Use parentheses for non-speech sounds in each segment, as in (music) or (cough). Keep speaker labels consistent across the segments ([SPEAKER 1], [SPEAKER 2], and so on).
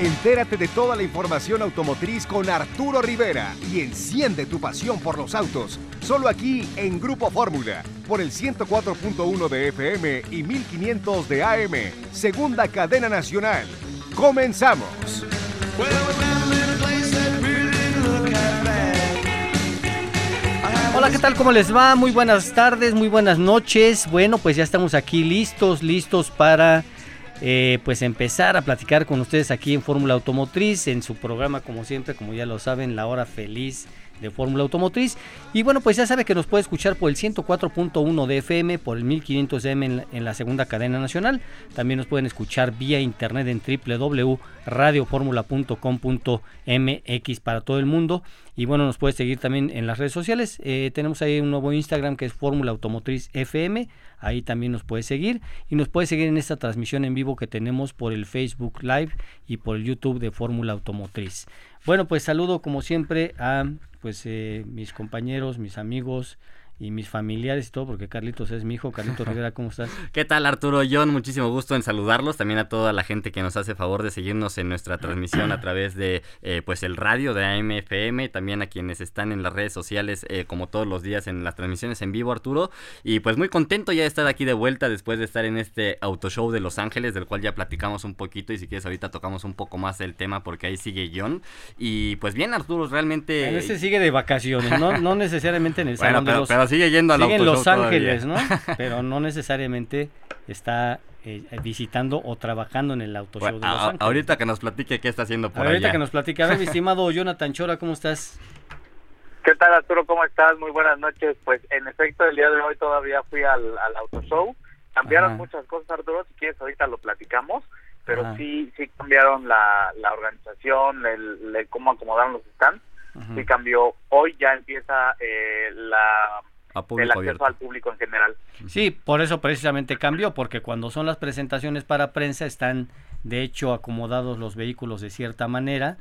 [SPEAKER 1] Entérate de toda la información automotriz con Arturo Rivera y enciende tu pasión por los autos. Solo aquí en Grupo Fórmula, por el 104.1 de FM y 1500 de AM, segunda cadena nacional. ¡Comenzamos!
[SPEAKER 2] Hola, ¿qué tal? ¿Cómo les va? Muy buenas tardes, muy buenas noches. Bueno, pues ya estamos aquí listos, listos para eh, pues empezar a platicar con ustedes aquí en Fórmula Automotriz, en su programa como siempre, como ya lo saben, la hora feliz de Fórmula Automotriz. Y bueno, pues ya sabe que nos puede escuchar por el 104.1 de FM, por el 1500M en, en la segunda cadena nacional. También nos pueden escuchar vía internet en www.radioformula.com.mx para todo el mundo. Y bueno, nos puede seguir también en las redes sociales. Eh, tenemos ahí un nuevo Instagram que es Fórmula Automotriz FM. Ahí también nos puede seguir. Y nos puede seguir en esta transmisión en vivo que tenemos por el Facebook Live y por el YouTube de Fórmula Automotriz. Bueno, pues saludo como siempre a pues eh, mis compañeros, mis amigos, y mis familiares y todo, porque Carlitos es mi hijo. Carlitos (laughs) Rivera, ¿cómo estás?
[SPEAKER 3] ¿Qué tal, Arturo? John, muchísimo gusto en saludarlos. También a toda la gente que nos hace favor de seguirnos en nuestra transmisión a través de eh, pues el radio de AMFM. También a quienes están en las redes sociales, eh, como todos los días en las transmisiones en vivo, Arturo. Y pues muy contento ya de estar aquí de vuelta después de estar en este auto show de Los Ángeles, del cual ya platicamos un poquito. Y si quieres, ahorita tocamos un poco más el tema, porque ahí sigue John. Y pues bien, Arturo, realmente.
[SPEAKER 2] En ese sigue de vacaciones, no, no necesariamente en el (laughs)
[SPEAKER 3] bueno, pero, pero sigue yendo al
[SPEAKER 2] Sigue en Los Ángeles, ¿no? (laughs) Pero no necesariamente está eh, visitando o trabajando en el auto show
[SPEAKER 3] Bueno,
[SPEAKER 2] de Los
[SPEAKER 3] a-
[SPEAKER 2] Ángeles.
[SPEAKER 3] ahorita que nos platique qué está haciendo por
[SPEAKER 2] Ahorita
[SPEAKER 3] allá.
[SPEAKER 2] que nos platique. A ver, mi (laughs) estimado Jonathan Chora, ¿cómo estás?
[SPEAKER 4] ¿Qué tal Arturo? ¿Cómo estás? Muy buenas noches. Pues en efecto el día de hoy todavía fui al, al auto show. Cambiaron
[SPEAKER 2] Ajá.
[SPEAKER 4] muchas cosas Arturo, si quieres ahorita lo platicamos, pero
[SPEAKER 2] Ajá.
[SPEAKER 4] sí sí cambiaron la, la organización, el, el cómo acomodaron los stands. Sí cambió. Hoy ya empieza eh, la, el
[SPEAKER 3] público
[SPEAKER 4] acceso
[SPEAKER 3] abierto.
[SPEAKER 4] al público en general.
[SPEAKER 2] Sí, por eso precisamente cambió, porque cuando son las presentaciones para prensa están de hecho acomodados los vehículos de cierta manera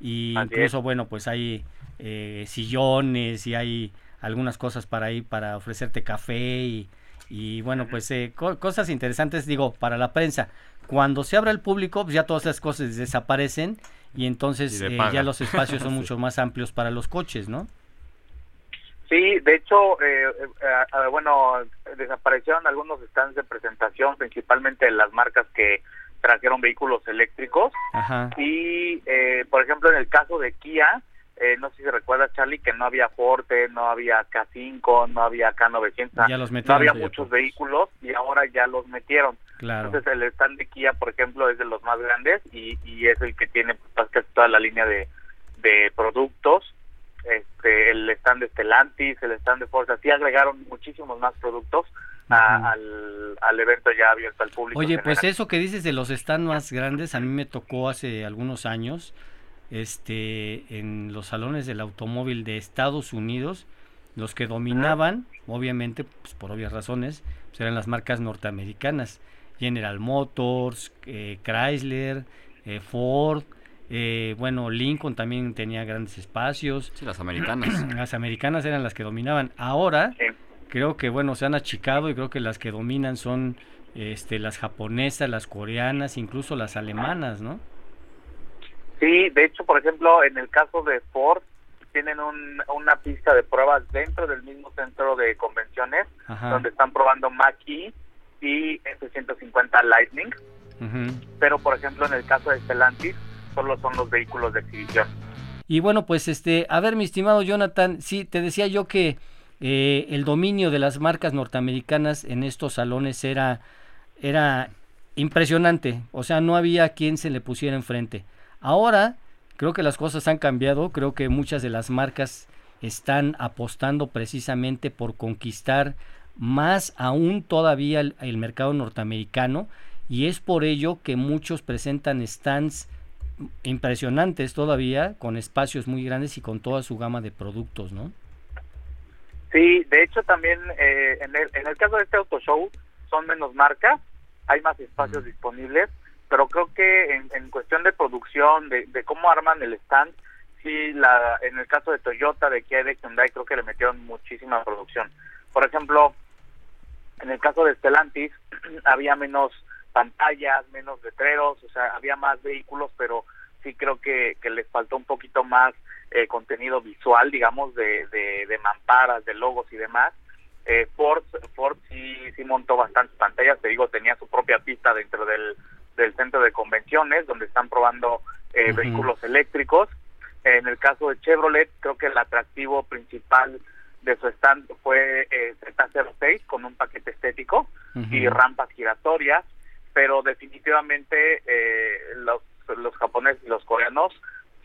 [SPEAKER 2] y
[SPEAKER 4] Así
[SPEAKER 2] incluso bueno pues hay eh, sillones y hay algunas cosas para ahí para ofrecerte café y, y bueno pues eh, co- cosas interesantes digo para la prensa. Cuando se abre al público pues ya todas esas cosas desaparecen y entonces
[SPEAKER 3] Y
[SPEAKER 2] eh, ya los espacios son (laughs)
[SPEAKER 3] Sí.
[SPEAKER 2] mucho más amplios para los coches, ¿no?
[SPEAKER 4] Sí, de hecho, eh, eh, eh, bueno, desaparecieron algunos stands de presentación, principalmente de las marcas que trajeron vehículos eléctricos.
[SPEAKER 2] Ajá.
[SPEAKER 4] Y, eh, por ejemplo, en el caso de Kia, eh, no sé si recuerdas, Charlie, que no había Forte, no había K5, no había K900,
[SPEAKER 2] Ya los
[SPEAKER 4] no había muchos vehículos y ahora ya los metieron.
[SPEAKER 2] Claro.
[SPEAKER 4] Entonces, el stand de Kia, por ejemplo, es de los más grandes y, y es el que tiene pues, casi toda la línea de, de productos. Este, el stand de Stellantis, el stand de Forza, sí agregaron muchísimos más productos a- al, al evento ya abierto al público.
[SPEAKER 2] Oye, pues eso que dices de los stands más grandes, a mí me tocó hace algunos años, este, en los salones del automóvil de Estados Unidos, los que dominaban, obviamente, pues por obvias razones, pues eran las marcas norteamericanas, General Motors, eh, Chrysler, eh, Ford, eh, bueno, Lincoln también tenía grandes espacios,
[SPEAKER 3] Sí, las americanas. (clears throat)
[SPEAKER 2] las americanas eran las que dominaban. Ahora
[SPEAKER 4] Sí.
[SPEAKER 2] creo que bueno, se han achicado y creo que las que dominan son este las japonesas, las coreanas, incluso las alemanas, ¿no?
[SPEAKER 4] Sí, de hecho, por ejemplo, en el caso de Ford, tienen un- una pista de pruebas dentro del mismo centro de convenciones,
[SPEAKER 2] Ajá.
[SPEAKER 4] donde están probando Mach-E y F-150 Lightning, pero por ejemplo, en el caso de Stellantis, solo son los vehículos de exhibición.
[SPEAKER 2] Y bueno, pues este, a ver, mi estimado Jonathan, sí, te decía yo que eh, el dominio de las marcas norteamericanas en estos salones era, era impresionante, o sea, no había quien se le pusiera enfrente. Ahora, creo que las cosas han cambiado, creo que muchas de las marcas están apostando precisamente por conquistar más aún todavía el, el mercado norteamericano y es por ello que muchos presentan stands impresionantes todavía, con espacios muy grandes y con toda su gama de productos, ¿no?
[SPEAKER 4] Sí, de hecho también eh, en, el, en el caso de este auto show son menos marcas, hay más espacios disponibles, pero creo que en, en cuestión de producción, de, de cómo arman el stand, sí, la, en el caso de Toyota, de Kia y de Hyundai, creo que le metieron muchísima producción. Por ejemplo, en el caso de Stellantis, (clears throat) había menos pantallas, menos letreros, o sea, había más vehículos, pero sí creo que, que les faltó un poquito más eh, contenido visual, digamos, de, de, de mamparas, de logos y demás. Eh, Ford, Ford sí, sí montó bastantes pantallas, te digo, tenía su propia pista dentro del, del centro de convenciones, donde están probando eh, vehículos eléctricos. En el caso de Chevrolet, creo que el atractivo principal de su stand fue eh, Z06 con un paquete estético y rampas giratorias, pero definitivamente eh, los, los japoneses y los coreanos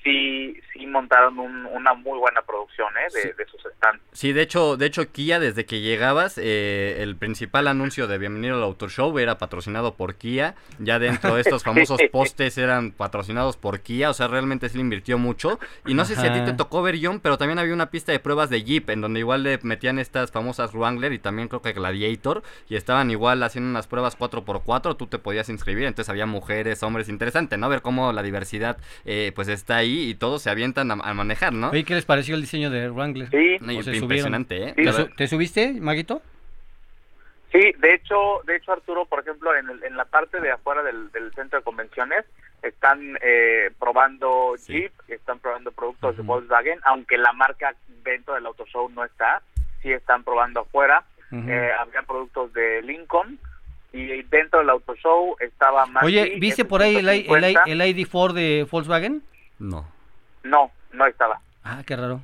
[SPEAKER 4] sí, montaron una muy buena producción ¿eh? de, sus stands.
[SPEAKER 3] Sí, de hecho, de hecho Kia desde que llegabas, eh, el principal anuncio de Bienvenido al Auto Show era patrocinado por Kia. Ya dentro de estos (laughs) famosos postes eran patrocinados por Kia, o sea, realmente sí le invirtió mucho. Y no sé si a ti te tocó ver John, pero también había una pista de pruebas de Jeep en donde igual le metían estas famosas Wrangler y también creo que Gladiator y estaban igual haciendo unas pruebas 4x4, tú te podías inscribir, entonces había mujeres, hombres, interesante, ¿no? Ver cómo la diversidad eh, pues está ahí y todos se avientan a, manejar, ¿no?
[SPEAKER 2] Oye, ¿qué les pareció el diseño de Wrangler?
[SPEAKER 4] Sí,
[SPEAKER 3] impresionante,
[SPEAKER 2] ¿eh? ¿Te, subiste, Maguito?
[SPEAKER 4] Sí, de hecho, de hecho Arturo, por ejemplo, en, en la parte de afuera del, centro de convenciones están eh, probando Jeep, están probando productos de Volkswagen, aunque la marca dentro del auto show no está, sí están probando afuera. Eh, había productos de Lincoln, y dentro del auto show estaba más.
[SPEAKER 2] Oye, ¿viste por ahí el, el, el, ID4 de Volkswagen?
[SPEAKER 3] No.
[SPEAKER 4] No, no estaba.
[SPEAKER 2] Ah, qué raro.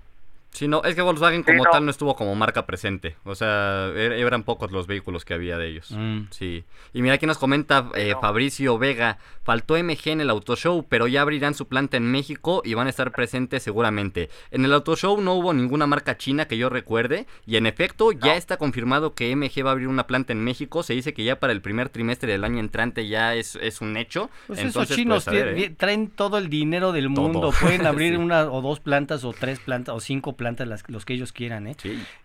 [SPEAKER 3] Sí, no, es que Volkswagen como tal no estuvo como marca presente. O sea, er, eran pocos los vehículos que había de ellos. Mm. Sí. Y mira aquí nos comenta eh, Fabricio Vega, faltó MG en el Auto Show, pero ya abrirán su planta en México y van a estar presentes seguramente. En el Auto Show no hubo ninguna marca china que yo recuerde y en efecto ya está confirmado que MG va a abrir una planta en México. Se dice que ya para el primer trimestre del año entrante ya es, es un hecho.
[SPEAKER 2] Pues Entonces, esos chinos pues, ¿eh? traen todo el dinero del mundo. Pueden abrir (laughs) una o dos plantas o tres plantas o cinco plantas plantas las, los que ellos quieran. ¿eh?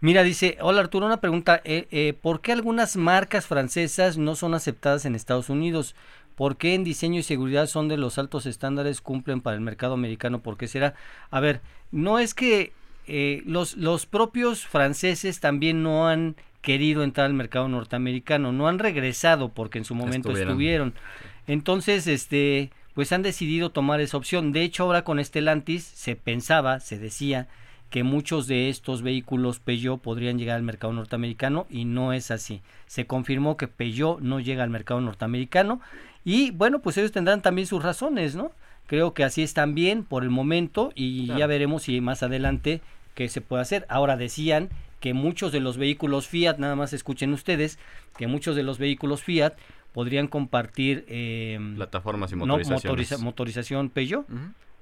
[SPEAKER 2] Mira, dice, hola Arturo, una pregunta, eh, eh, ¿por qué algunas marcas francesas no son aceptadas en Estados Unidos? ¿Por qué en diseño y seguridad son de los altos estándares, cumplen para el mercado americano? ¿Por qué será? A ver, no es que eh, los, los propios franceses también no han querido entrar al mercado norteamericano, no han regresado porque en su momento estuvieron. Entonces, este, pues han decidido tomar esa opción. De hecho, ahora con Estelantis se pensaba, se decía que muchos de estos vehículos Peugeot podrían llegar al mercado norteamericano y no es así. Se confirmó que Peugeot no llega al mercado norteamericano y bueno, pues ellos tendrán también sus razones, ¿no? Creo que así están bien por el momento y ya veremos si más adelante qué se puede hacer. Ahora decían que muchos de los vehículos Fiat, nada más escuchen ustedes, que muchos de los vehículos Fiat podrían compartir
[SPEAKER 3] eh, plataformas y motorizaciones.
[SPEAKER 2] motorización Peugeot.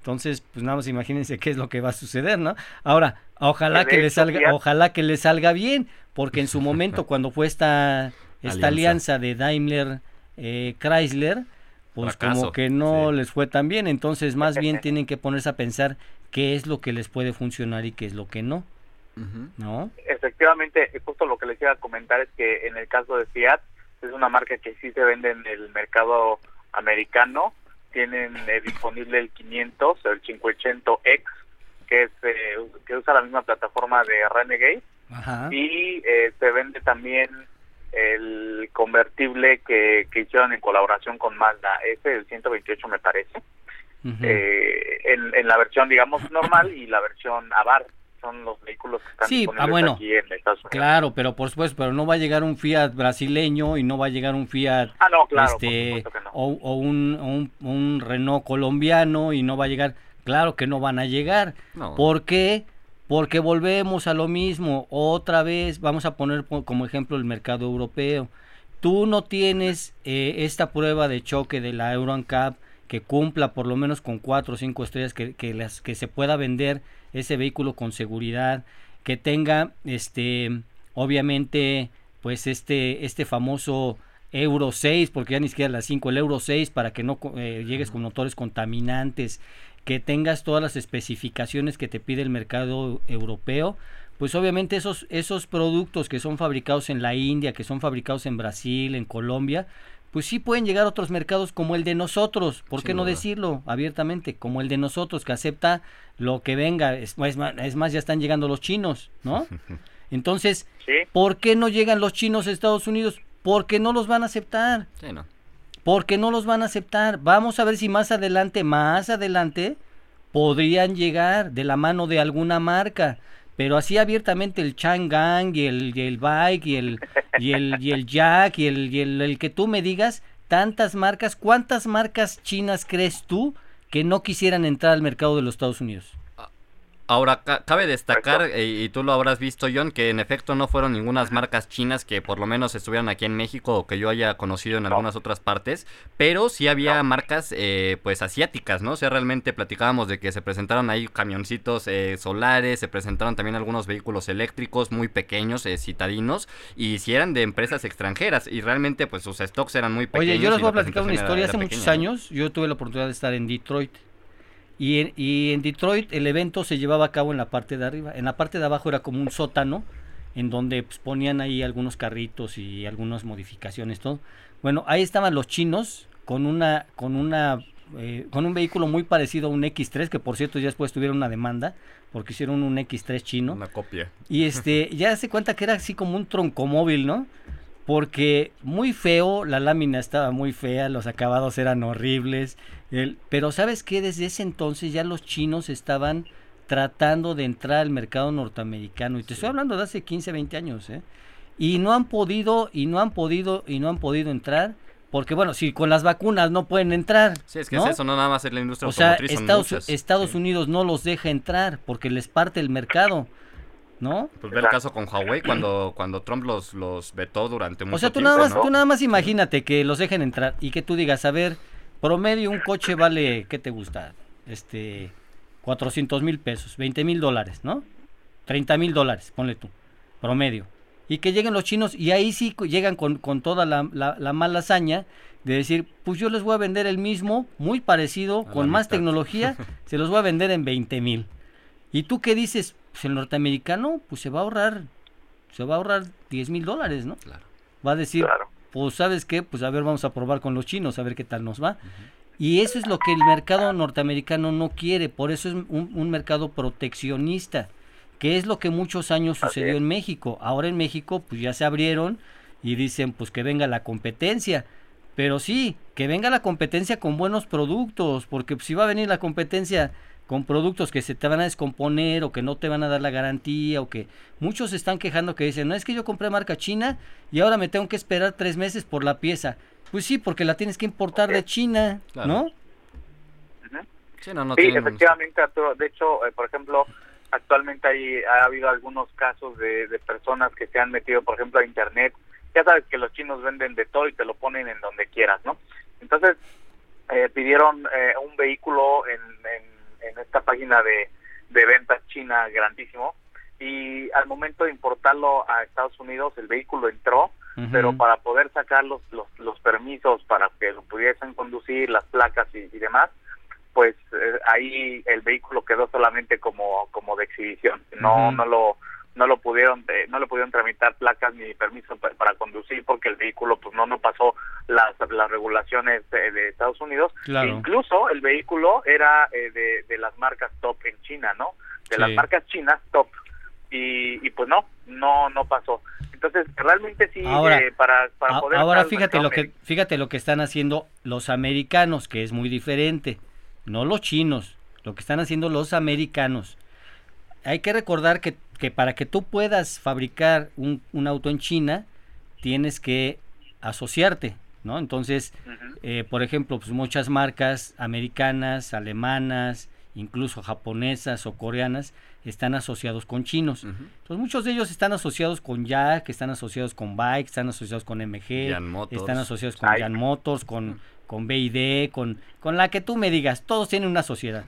[SPEAKER 2] Entonces, pues nada más imagínense qué es lo que va a suceder, ¿no? Ahora, ojalá que le salga, ojalá que le salga bien, porque en su (laughs) momento cuando fue esta esta alianza, de Daimler eh, Chrysler, pues como que no les fue tan bien, entonces más bien (laughs) tienen que ponerse a pensar qué es lo que les puede funcionar y qué es lo que no. ¿No?
[SPEAKER 4] Efectivamente, justo lo que les iba a comentar es que en el caso de Fiat es una marca que sí se vende en el mercado americano tienen eh, disponible el 500, el 580X, que es eh, que usa la misma plataforma de Renegade. Y eh, se vende también el convertible que, que hicieron en colaboración con Mazda, ese el 128 me parece, en, en la versión digamos normal y la versión Abarth son los vehículos que están sí, ah, bueno, aquí en Estados Unidos.
[SPEAKER 2] Claro, pero por supuesto, pero no va a llegar un Fiat brasileño y no va a llegar un Fiat
[SPEAKER 4] ah, no, claro,
[SPEAKER 2] este, o, un, un, Renault colombiano y no va a llegar, claro que no van a llegar. ¿Por qué? Porque volvemos a lo mismo, otra vez vamos a poner como ejemplo el mercado europeo. Tú no tienes eh, esta prueba de choque de la Euro NCAP que cumpla por lo menos con cuatro o cinco estrellas que, que, las, que se pueda vender ese vehículo con seguridad, que tenga este obviamente pues este este famoso Euro 6, porque ya ni siquiera la 5, el Euro 6 para que no eh, llegues con motores contaminantes, que tengas todas las especificaciones que te pide el mercado europeo, pues obviamente esos, esos productos que son fabricados en la India, que son fabricados en Brasil, en Colombia, pues sí pueden llegar a otros mercados como el de nosotros, ¿por qué no decirlo abiertamente? Como el de nosotros, que acepta lo que venga, es, más, ya están llegando los chinos, ¿no? (laughs) Entonces, ¿por qué no llegan los chinos a Estados Unidos? Porque no los van a aceptar. porque no los van a aceptar. Vamos a ver si más adelante, más adelante, podrían llegar de la mano de alguna marca. Pero así abiertamente el Changang y el, y el Bike y el, y el, y el Jack y, el, y el, el que tú me digas, tantas marcas, ¿cuántas marcas chinas crees tú que no quisieran entrar al mercado de los Estados Unidos?
[SPEAKER 3] Ahora, cabe destacar, eh, y tú lo habrás visto, John, que en efecto no fueron ninguna marcas chinas que por lo menos estuvieran aquí en México o que yo haya conocido en algunas otras partes, pero sí había marcas eh, pues asiáticas, ¿no? O sea, realmente platicábamos de que se presentaron ahí camioncitos eh, solares, se presentaron también algunos vehículos eléctricos muy pequeños, citadinos, y si eran de empresas extranjeras, y realmente pues sus stocks eran muy pequeños.
[SPEAKER 2] Oye, yo les voy a platicar una historia, hace muchos años yo tuve la oportunidad de estar en Detroit. Y en, y en Detroit el evento se llevaba a cabo en la parte de arriba. En la parte de abajo era como un sótano en donde pues, ponían ahí algunos carritos y algunas modificaciones, todo. Bueno, ahí estaban los chinos con una, con una, eh, con un vehículo muy parecido a un X3, que por cierto ya después tuvieron una demanda porque hicieron un X3 chino.
[SPEAKER 3] Una copia.
[SPEAKER 2] Y este, ya se cuenta que era así como un troncomóvil, ¿no? Porque muy feo, la lámina estaba muy fea, los acabados eran horribles, pero sabes que desde ese entonces ya los chinos estaban tratando de entrar al mercado norteamericano y te estoy hablando de hace 15, 20 años, ¿eh? Y no han podido y no han podido y no han podido entrar porque bueno, si con las vacunas no pueden entrar.
[SPEAKER 3] Sí, es que es eso, no nada más es la industria
[SPEAKER 2] o sea, Estados, Estados Unidos no los deja entrar porque les parte el mercado. ¿No?
[SPEAKER 3] Pues ve el caso con Huawei cuando, cuando Trump los, los vetó durante mucho
[SPEAKER 2] tiempo. O sea,
[SPEAKER 3] tú
[SPEAKER 2] nada más, tú nada más imagínate que los dejen entrar y que tú digas, a ver, Promedio un coche vale, ¿qué te gusta? Este, 400 mil pesos, 20 mil dólares, ¿no? 30 mil dólares, ponle tú, promedio. Y que lleguen los chinos y ahí sí llegan con, toda la, mala hazaña de decir, pues yo les voy a vender el mismo, muy parecido, con más tecnología, (laughs) se los voy a vender en 20 mil. ¿Y tú qué dices? Pues el norteamericano, pues se va a ahorrar, se va a ahorrar 10 mil dólares, ¿no? Claro. Va a decir, pues sabes qué, pues a ver, vamos a probar con los chinos, a ver qué tal nos va. Y eso es lo que el mercado norteamericano no quiere, por eso es un, mercado proteccionista, que es lo que muchos años sucedió en México. Ahora en México pues ya se abrieron y dicen pues que venga la competencia. Pero sí, que venga la competencia con buenos productos, porque si va a venir la competencia con productos que se te van a descomponer o que no te van a dar la garantía o que muchos se están quejando que dicen, no es que yo compré marca china y ahora me tengo que esperar tres meses por la pieza. Pues sí, porque la tienes que importar de China, ¿no?
[SPEAKER 4] Sí, efectivamente, De hecho, eh, por ejemplo, actualmente hay, ha habido algunos casos de, de personas que se han metido, por ejemplo, a Internet. Ya sabes que los chinos venden de todo y te lo ponen en donde quieras, ¿no? Entonces, eh, pidieron eh, un vehículo en, en en esta página de, de ventas china grandísimo. Y al momento de importarlo a Estados Unidos el vehículo entró pero para poder sacar los, los, permisos para que lo pudiesen conducir las placas y, demás pues eh, ahí el vehículo quedó solamente como como de exhibición. No no lo no lo pudieron eh, no le pudieron tramitar placas ni permiso para, conducir porque el vehículo pues no no pasó las, las regulaciones de, Estados Unidos. Incluso el vehículo era eh, de, de, las marcas top en China no de las marcas chinas top. Y, y, pues no no no pasó. Entonces realmente sí
[SPEAKER 2] ahora,
[SPEAKER 4] eh, para, para poder
[SPEAKER 2] ahora fíjate lo que fíjate lo que están haciendo los americanos que es muy diferente. No los chinos lo que están haciendo los americanos. Hay que recordar que, que para que tú puedas fabricar un, un, auto en China, tienes que asociarte, ¿no? Entonces, eh, por ejemplo, pues muchas marcas americanas, alemanas, incluso japonesas o coreanas, están asociados con chinos. Entonces, muchos de ellos están asociados con Jack, están asociados con Bike, están asociados con MG, están asociados con Jan Motors, con, con BID, con, con la que tú me digas, todos tienen una sociedad.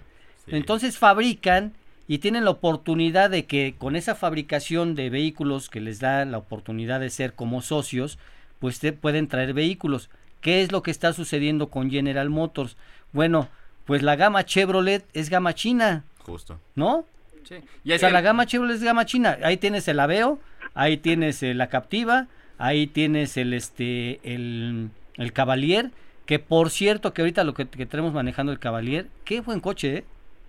[SPEAKER 2] Entonces fabrican y tienen la oportunidad de que con esa fabricación de vehículos que les da la oportunidad de ser como socios, pues te pueden traer vehículos. ¿Qué es lo que está sucediendo con General Motors? Bueno, pues la gama Chevrolet es gama china.
[SPEAKER 3] Justo.
[SPEAKER 2] ¿No? Sí. Y o sea, la gama Chevrolet es gama china. Ahí tienes el Aveo, ahí tienes eh, la Captiva, ahí tienes el este el, el Cavalier, que por cierto que ahorita lo que, que tenemos manejando el Cavalier, qué buen coche, ¿eh?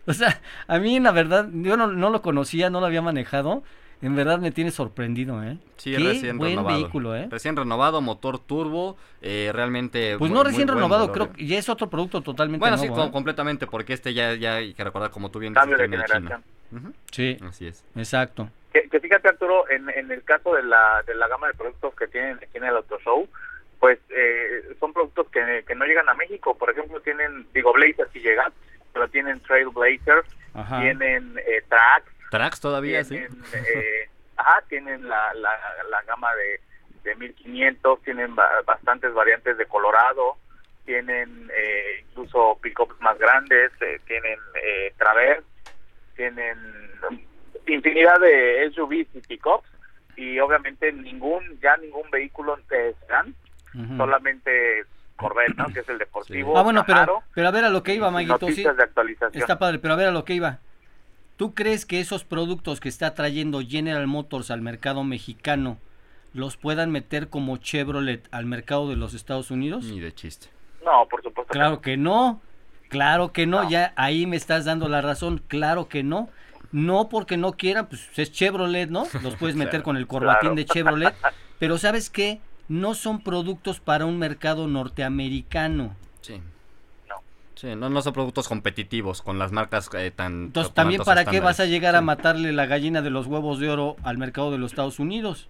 [SPEAKER 2] (laughs) O sea, a mí la verdad, yo no, lo conocía, no lo había manejado. en verdad me tiene sorprendido, ¿eh?
[SPEAKER 3] Sí,
[SPEAKER 2] Qué
[SPEAKER 3] recién
[SPEAKER 2] buen
[SPEAKER 3] renovado.
[SPEAKER 2] vehículo, ¿eh?
[SPEAKER 3] Recién renovado, motor turbo, eh, realmente...
[SPEAKER 2] Pues
[SPEAKER 3] muy-
[SPEAKER 2] no recién renovado,
[SPEAKER 3] valor,
[SPEAKER 2] creo que ya es otro producto totalmente
[SPEAKER 3] Bueno, sí,
[SPEAKER 2] ¿eh?
[SPEAKER 3] completamente, porque este ya, ya hay que recordar, como tú bien dices,
[SPEAKER 4] Cambio de
[SPEAKER 3] viene de China.
[SPEAKER 4] generación.
[SPEAKER 2] Sí,
[SPEAKER 3] Así es.
[SPEAKER 2] exacto.
[SPEAKER 4] Que, que fíjate Arturo, en, en el caso de la, de la gama de productos que tienen aquí en el Auto Show, pues eh, son productos que, que no llegan a México. Por ejemplo, tienen, digo, Blazer sí llegan, pero tienen Trailblazer,
[SPEAKER 2] Ajá.
[SPEAKER 4] tienen eh,
[SPEAKER 3] Tracks todavía, sí.
[SPEAKER 4] tienen, eh, (laughs) ajá, tienen la, la, la gama de, de 1500, tienen ba- bastantes variantes de Colorado, tienen eh, incluso pickups más grandes, eh, tienen eh, Traverse, tienen infinidad de SUVs y pickups y obviamente ningún ya ningún vehículo de sedán,
[SPEAKER 2] Ujú.
[SPEAKER 4] solamente Corvette, ¿no? Que es el deportivo.
[SPEAKER 2] Ah, bueno, pero, pero a ver a lo que iba, Maguito. Sí,
[SPEAKER 4] Noticias de actualización.
[SPEAKER 2] está padre, pero a ver a lo que iba. ¿Tú crees que esos productos que está trayendo General Motors al mercado mexicano los puedan meter como Chevrolet al mercado de los Estados Unidos?
[SPEAKER 3] Ni de chiste.
[SPEAKER 4] No, por supuesto.
[SPEAKER 2] Claro que no, claro que no,
[SPEAKER 4] No.
[SPEAKER 2] ya ahí me estás dando la razón, claro que no. No porque no quieran, pues es Chevrolet, ¿no? Los puedes (laughs) meter
[SPEAKER 3] Claro.
[SPEAKER 2] con el corbatín
[SPEAKER 4] Claro.
[SPEAKER 2] de Chevrolet, (laughs) pero ¿sabes qué? No son productos para un mercado norteamericano.
[SPEAKER 3] Sí.
[SPEAKER 4] No.
[SPEAKER 3] Sí, no, no son productos competitivos con las marcas eh, tan...
[SPEAKER 2] Entonces, también para qué vas a llegar a matarle la gallina de los huevos de oro al mercado de los Estados Unidos.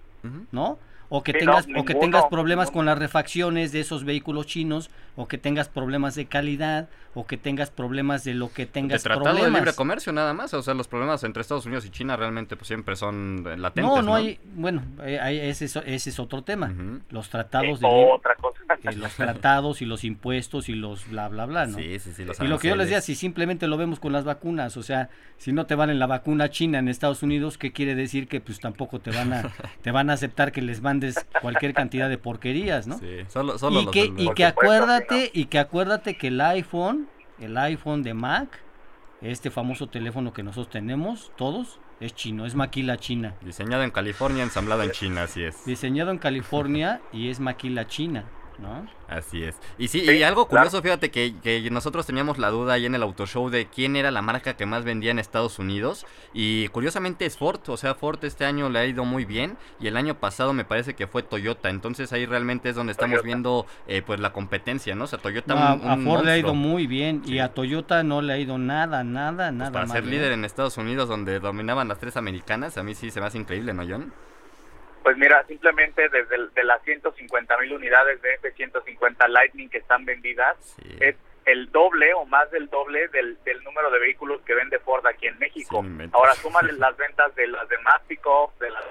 [SPEAKER 2] ¿no? O que
[SPEAKER 4] Sí,
[SPEAKER 2] tengas
[SPEAKER 4] no,
[SPEAKER 2] o que
[SPEAKER 4] ninguno,
[SPEAKER 2] tengas problemas
[SPEAKER 4] ninguno.
[SPEAKER 2] con las refacciones de esos vehículos chinos, o que tengas problemas de calidad, o que tengas problemas de lo que
[SPEAKER 3] De
[SPEAKER 2] tengas
[SPEAKER 3] tratado de libre
[SPEAKER 2] problemas.
[SPEAKER 3] comercio nada más, o sea, los problemas entre Estados Unidos y China realmente pues siempre son latentes,
[SPEAKER 2] No, no hay, bueno, eh, hay- ese, es, ese es otro tema. Los
[SPEAKER 4] Eh,
[SPEAKER 2] tratados de
[SPEAKER 4] otra cosa. (laughs)
[SPEAKER 2] los tratados y los impuestos y los bla bla bla, ¿no?
[SPEAKER 3] Sí, sí, sí, los
[SPEAKER 2] Y lo que yo les decía, si simplemente lo vemos con las vacunas, o sea, si no te valen la vacuna china en Estados Unidos, ¿qué quiere decir que pues tampoco te van a (laughs) te van a aceptar que les mandes cualquier cantidad de porquerías, ¿no?
[SPEAKER 3] Sí, solo, solo
[SPEAKER 2] y
[SPEAKER 3] los
[SPEAKER 2] que
[SPEAKER 3] del-
[SPEAKER 2] y
[SPEAKER 4] Por
[SPEAKER 2] que
[SPEAKER 4] supuesto,
[SPEAKER 2] acuérdate y que acuérdate que el iPhone, el iPhone de Mac, este famoso teléfono que nosotros tenemos todos es chino, es maquila china,
[SPEAKER 3] Diseñado en California, ensamblado en China, así es.
[SPEAKER 2] diseñado en California y es maquila china, ¿no?
[SPEAKER 3] Así es. Y sí,
[SPEAKER 4] Sí,
[SPEAKER 3] y algo
[SPEAKER 4] claro.
[SPEAKER 3] curioso, fíjate que, que nosotros teníamos la duda ahí en el auto show de quién era la marca que más vendía en Estados Unidos. Y curiosamente es Ford, o sea, Ford este año le ha ido muy bien. Y el año pasado me parece que fue Toyota. Entonces ahí realmente es donde estamos
[SPEAKER 4] Toyota.
[SPEAKER 3] viendo eh, pues la competencia, ¿no? O sea, Toyota
[SPEAKER 2] No, a,
[SPEAKER 3] un-
[SPEAKER 2] a
[SPEAKER 3] un
[SPEAKER 2] Ford le ha ido muy bien y a Toyota no le ha ido nada, nada,
[SPEAKER 3] Pues
[SPEAKER 2] nada
[SPEAKER 3] para ser líder en Estados Unidos donde dominaban las tres americanas, a mí sí se me hace increíble, ¿no, John?
[SPEAKER 4] Pues mira, simplemente desde el- de las 150 mil unidades de F-150 Lightning que están vendidas,
[SPEAKER 3] Sí.
[SPEAKER 4] es el doble o más del doble del, del número de vehículos que vende Ford aquí en México.
[SPEAKER 3] Sí.
[SPEAKER 4] Ahora súmale las ventas de las demás pick-up, de las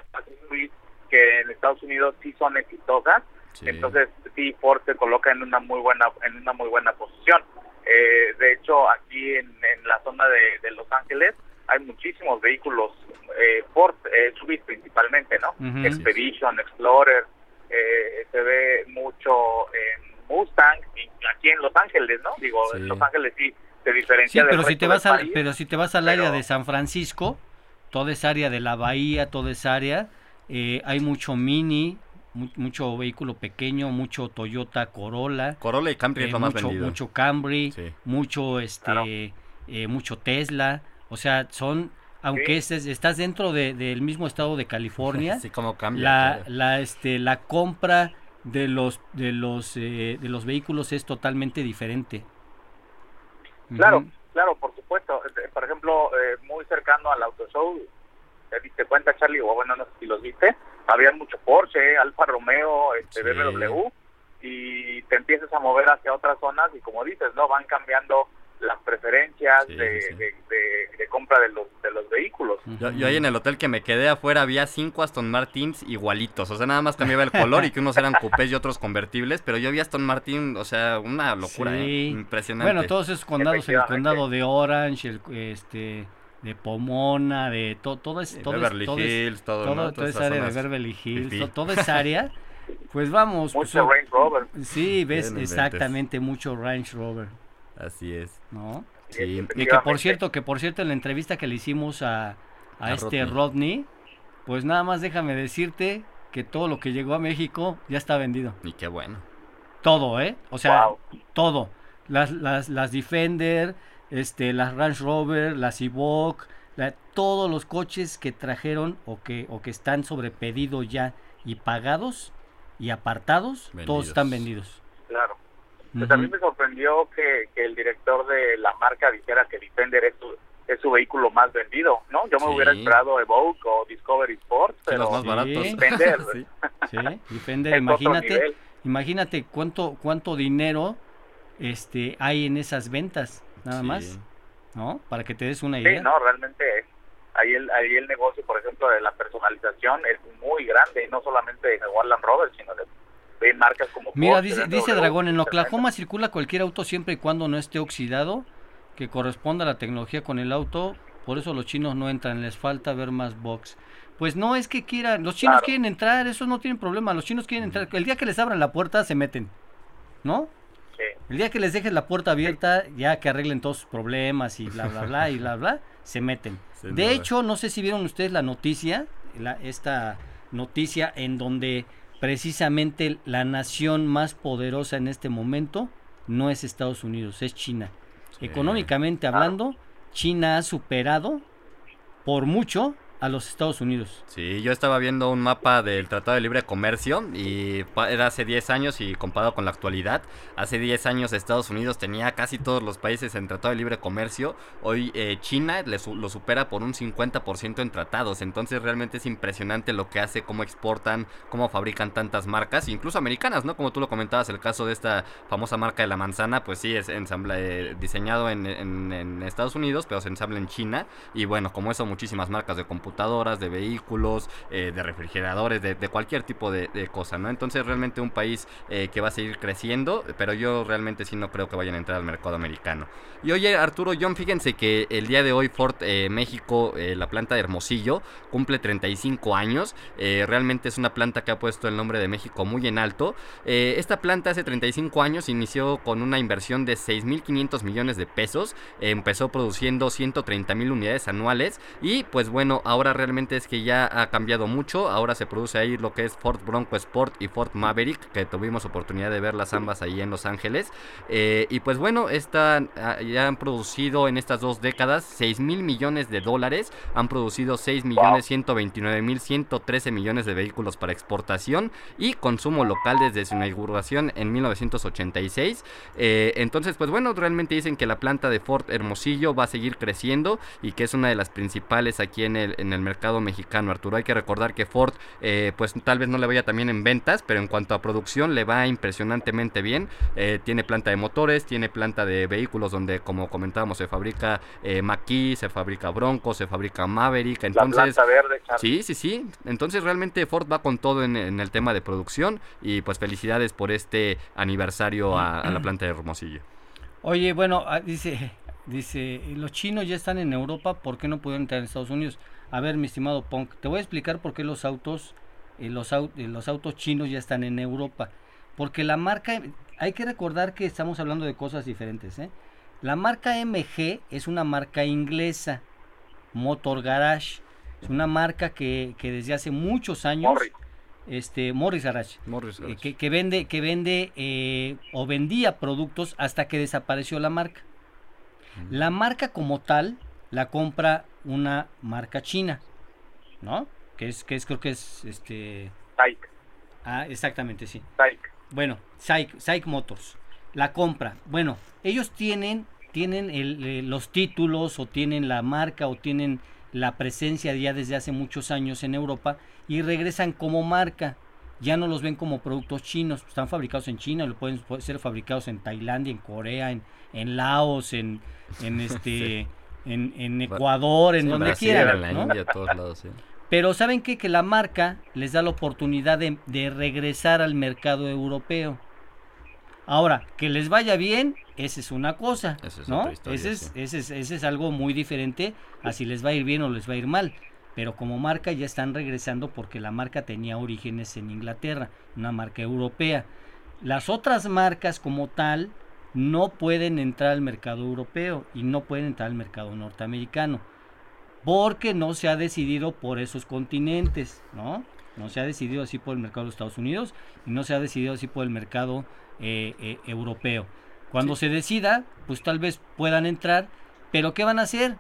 [SPEAKER 4] que en Estados Unidos sí son exitosas.
[SPEAKER 3] Sí.
[SPEAKER 4] Entonces sí, Ford se coloca en una muy buena en una muy buena posición. Eh, de hecho, aquí en, en la zona de, de Los Ángeles hay muchísimos vehículos eh, Ford, eh, principalmente, ¿no? Expedition, Explorer, eh, se ve mucho en Mustang, y aquí en Los Ángeles, ¿no? Digo,
[SPEAKER 3] Sí.
[SPEAKER 4] en Los Ángeles sí se
[SPEAKER 2] Sí,
[SPEAKER 4] diferencia del
[SPEAKER 2] pero si te vas al,
[SPEAKER 4] país.
[SPEAKER 2] pero si te vas al área de San Francisco, toda esa área de la bahía, toda esa área, eh, hay mucho Mini, mu- mucho vehículo pequeño, mucho Toyota Corolla,
[SPEAKER 3] Corolla y Camry
[SPEAKER 2] eh,
[SPEAKER 3] es lo más
[SPEAKER 2] mucho,
[SPEAKER 3] vendido.
[SPEAKER 2] mucho Camry,
[SPEAKER 3] Sí.
[SPEAKER 2] mucho este,
[SPEAKER 4] Claro.
[SPEAKER 2] eh, mucho Tesla, o sea, son, aunque
[SPEAKER 4] Sí.
[SPEAKER 2] estés- estás dentro de- del mismo estado de California, (laughs)
[SPEAKER 3] Sí, como cambia.
[SPEAKER 2] la,
[SPEAKER 3] claro.
[SPEAKER 2] la, este, la compra de los, de los, eh, de los vehículos es totalmente diferente.
[SPEAKER 4] Claro, claro, por supuesto. Eh, Por ejemplo, eh, muy cercano al Auto Show, ¿te diste cuenta, Charlie? O bueno, no sé si los viste. Había mucho Porsche, Alfa Romeo, este,
[SPEAKER 3] Sí.
[SPEAKER 4] BMW, y te empiezas a mover hacia otras zonas y como dices, ¿no? Van cambiando las preferencias
[SPEAKER 3] Sí,
[SPEAKER 4] de,
[SPEAKER 3] sí, sí.
[SPEAKER 4] de- de- de compra de los, de los vehículos.
[SPEAKER 3] Yo, yo ahí en el hotel que me quedé afuera había cinco Aston Martins igualitos. O sea, nada más cambiaba el color y que unos eran coupés y otros convertibles. Pero yo vi Aston Martin, o sea, una locura, ¿eh? Impresionante.
[SPEAKER 2] Bueno, todos esos condados, el condado de Orange, el, este, de Pomona, de to- todo es, todo es-
[SPEAKER 3] Beverly
[SPEAKER 2] todo es-
[SPEAKER 3] Hills, todo,
[SPEAKER 2] todo-
[SPEAKER 3] ¿no?
[SPEAKER 2] toda
[SPEAKER 3] Todas
[SPEAKER 2] esa área de Beverly Hills, to- toda esa área, (laughs) pues vamos, pues,
[SPEAKER 4] Mucho Range Rover.
[SPEAKER 2] sí, ves
[SPEAKER 3] inventes.
[SPEAKER 2] exactamente mucho Range Rover,
[SPEAKER 3] Así es.
[SPEAKER 2] ¿no?
[SPEAKER 3] Sí.
[SPEAKER 2] Y que por cierto, que por cierto en la entrevista que le hicimos a, a,
[SPEAKER 3] A
[SPEAKER 2] este
[SPEAKER 3] Rodney.
[SPEAKER 2] Rodney, pues nada más déjame decirte que todo lo que llegó a México ya está vendido.
[SPEAKER 3] Y qué bueno.
[SPEAKER 2] Todo, ¿eh? O sea,
[SPEAKER 4] Wow.
[SPEAKER 2] todo. Las, las, las Defender, este, las Range Rover, las Evoque, todos los coches que trajeron o que, o que están sobre pedido ya y pagados y apartados, todos están vendidos.
[SPEAKER 4] Claro. Pues a mí me sorprendió que, el director de la marca dijera que Defender es su, es su vehículo más vendido, ¿no? Yo me hubiera esperado Evoque o Discovery Sports, pero
[SPEAKER 3] los más baratos. (laughs)
[SPEAKER 4] Defender.
[SPEAKER 2] sí. (laughs) Defender, imagínate, imagínate cuánto cuánto dinero este hay en esas ventas, nada más, ¿no? Para que te des una idea.
[SPEAKER 4] Sí, no, realmente ahí el, ahí el negocio, por ejemplo, de la personalización es muy grande, no solamente de Jaguar Land Rover, sino de marcas como
[SPEAKER 2] Mira, dice, dice Dragón, en Oklahoma circula cualquier auto siempre y cuando no esté oxidado, que corresponda a la tecnología con el auto, por eso los chinos no entran, les falta ver más box. Pues no es que quieran, los chinos quieren entrar, eso no tienen problema, los chinos quieren entrar, el día que les abran la puerta se meten, ¿no? El día que les dejes la puerta abierta, ya que arreglen todos sus problemas y bla, bla, bla, y bla, bla, se meten. (laughs) de hecho, no sé si vieron ustedes la noticia, la, esta noticia en donde precisamente la nación más poderosa en este momento no es Estados Unidos, es China. Económicamente hablando, China ha superado por mucho a los Estados Unidos.
[SPEAKER 3] Sí, yo estaba viendo un mapa del Tratado de Libre Comercio y era hace 10 años y comparado con la actualidad, hace 10 años Estados Unidos tenía casi todos los países en Tratado de Libre Comercio, hoy eh, China lo supera por un 50% en tratados, entonces realmente es impresionante lo que hace, cómo exportan, cómo fabrican tantas marcas, incluso americanas, ¿no? Como tú lo comentabas, el caso de esta famosa marca de la manzana, pues sí, es ensambla, eh, diseñado en, Estados Unidos, pero se ensambla en China y bueno, como eso muchísimas marcas de computadoras, de vehículos, eh, de refrigeradores, de, cualquier tipo de, cosa, ¿no? Entonces realmente un país eh, que va a seguir creciendo, pero yo realmente sí no creo que vayan a entrar al mercado americano. Y oye Arturo John, fíjense que el día de hoy Ford eh, México, la planta de Hermosillo, cumple 35 años. realmente es una planta que ha puesto el nombre de México muy en alto. esta planta hace 35 años inició con una inversión de 6.500 millones de pesos. empezó produciendo 130 mil unidades anuales y pues bueno, ahora ahora realmente es que ya ha cambiado mucho. Ahora se produce ahí lo que es Ford Bronco Sport y Ford Maverick, que tuvimos oportunidad de verlas ambas ahí en Los Ángeles. Eh, y pues bueno, están, ah, ya han producido en estas dos décadas 6 mil millones de dólares. Han producido 6 millones 129 mil 113 millones de vehículos para exportación y consumo local desde su inauguración en 1986. Eh, entonces, pues bueno, realmente dicen que la planta de Ford Hermosillo va a seguir creciendo y que es una de las principales aquí en el, en el mercado mexicano, Arturo. Hay que recordar que Ford, eh, pues tal vez no le vaya también en ventas, pero en cuanto a producción le va impresionantemente bien. Eh, tiene planta de motores, tiene planta de vehículos donde, como comentábamos, se fabrica eh, se fabrica Bronco, se fabrica Maverick. Entonces,
[SPEAKER 4] verde,
[SPEAKER 3] sí, sí, sí. Entonces realmente Ford va con todo en, el tema de producción y pues felicidades por este aniversario a, a la planta de Hermosillo.
[SPEAKER 2] Oye, bueno, ah, dice, dice, los chinos ya están en Europa, ¿por qué no pueden entrar en Estados Unidos? A ver, mi estimado Punk, te voy a explicar por qué los autos, eh, los, eh, los autos chinos ya están en Europa. Porque la marca, hay que recordar que estamos hablando de cosas diferentes. ¿eh? La marca MG es una marca inglesa, Motor Garage. Es una marca que, que desde hace muchos años...
[SPEAKER 4] Morris.
[SPEAKER 2] Este, Morris Garage, que, vende, que vende o vendía productos hasta que desapareció la marca. La marca como tal la compra una marca china, ¿no? Que es, que es creo que es este...
[SPEAKER 4] SAIC.
[SPEAKER 2] Ah, exactamente, sí.
[SPEAKER 4] SAIC.
[SPEAKER 2] Bueno, SAIC, Motors. La compra. Bueno, ellos tienen, tienen eh, los títulos o tienen la marca o tienen la presencia ya desde hace muchos años en Europa y regresan como marca. Ya no los ven como productos chinos, están fabricados en China, lo pueden, ser fabricados en Tailandia, en Corea, en, en Laos, en, en (laughs) este en, Ecuador, en donde quieran. Pero ¿saben qué? Que la marca les da la oportunidad de, regresar al mercado europeo. Ahora, que les vaya bien, esa es una cosa, ¿no? ese, es, ese, es, ese es algo muy diferente a si les va a ir bien o les va a ir mal. Pero como marca ya están regresando porque la marca tenía orígenes en Inglaterra, una marca europea. Las otras marcas como tal, no pueden entrar al mercado europeo y no pueden entrar al mercado norteamericano porque no se ha decidido por esos continentes, ¿no? No se ha decidido así por el mercado de los Estados Unidos y no se ha decidido así por el mercado eh, eh, europeo. Cuando se decida, pues tal vez puedan entrar, pero ¿qué van a hacer?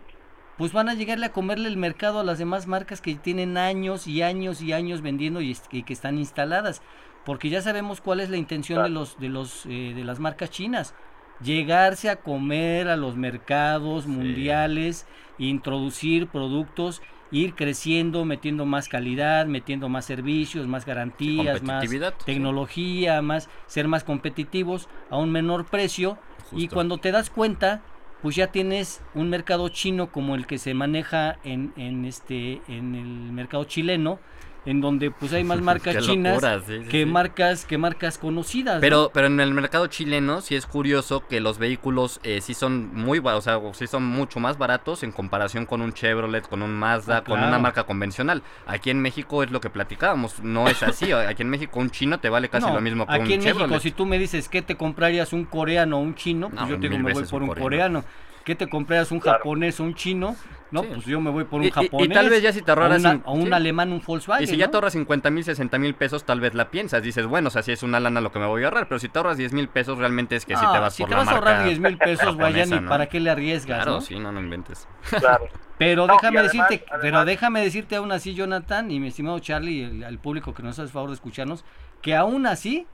[SPEAKER 2] pues van a llegarle a comerle el mercado a las demás marcas que tienen años y años y años vendiendo y, que están instaladas, porque ya sabemos cuál es la intención de los de los eh, de las marcas chinas, llegarse a comer a los mercados mundiales, introducir productos ir creciendo, metiendo más calidad, metiendo más servicios, más garantías, más tecnología, más ser más competitivos a un menor precio. Y cuando te das cuenta pues ya tienes un mercado chino como el que se maneja en, en este en el mercado chileno en donde pues hay más (laughs) marcas chinas que marcas que marcas conocidas.
[SPEAKER 3] Pero pero en el mercado chileno sí es curioso que los vehículos eh, sí son muy, o sea, sí son mucho más baratos en comparación con un Chevrolet, con un Mazda, ah, con una marca convencional. Aquí en México es lo que platicábamos, no es así. Aquí en México un chino te vale casi lo mismo que un Chevrolet. Aquí en México
[SPEAKER 2] si tú me dices que te comprarías un coreano o un chino, pues yo te digo me voy por un coreano. ¿Qué te comprarías un japonés o un chino? No, pues yo me voy por un japonés.
[SPEAKER 3] Y, tal vez ya si te ahorras.
[SPEAKER 2] O, un alemán, un Volkswagen.
[SPEAKER 3] Y si ya te ahorras 50 mil, 60 mil pesos, tal vez la piensas. Dices, bueno, o sea, si es una lana lo que me voy a ahorrar. Pero si te ahorras 10 mil pesos, realmente es que si te vas
[SPEAKER 2] si
[SPEAKER 3] por
[SPEAKER 2] te vas a ahorrar 10 mil (laughs) pesos, vaya, ni para qué le arriesgas.
[SPEAKER 3] Claro, sí, no, no inventes.
[SPEAKER 4] Claro. (laughs)
[SPEAKER 2] Pero déjame decirte, pero déjame decirte aún así, Jonathan, y mi estimado Charlie, y al público que nos hace favor de escucharnos, que aún así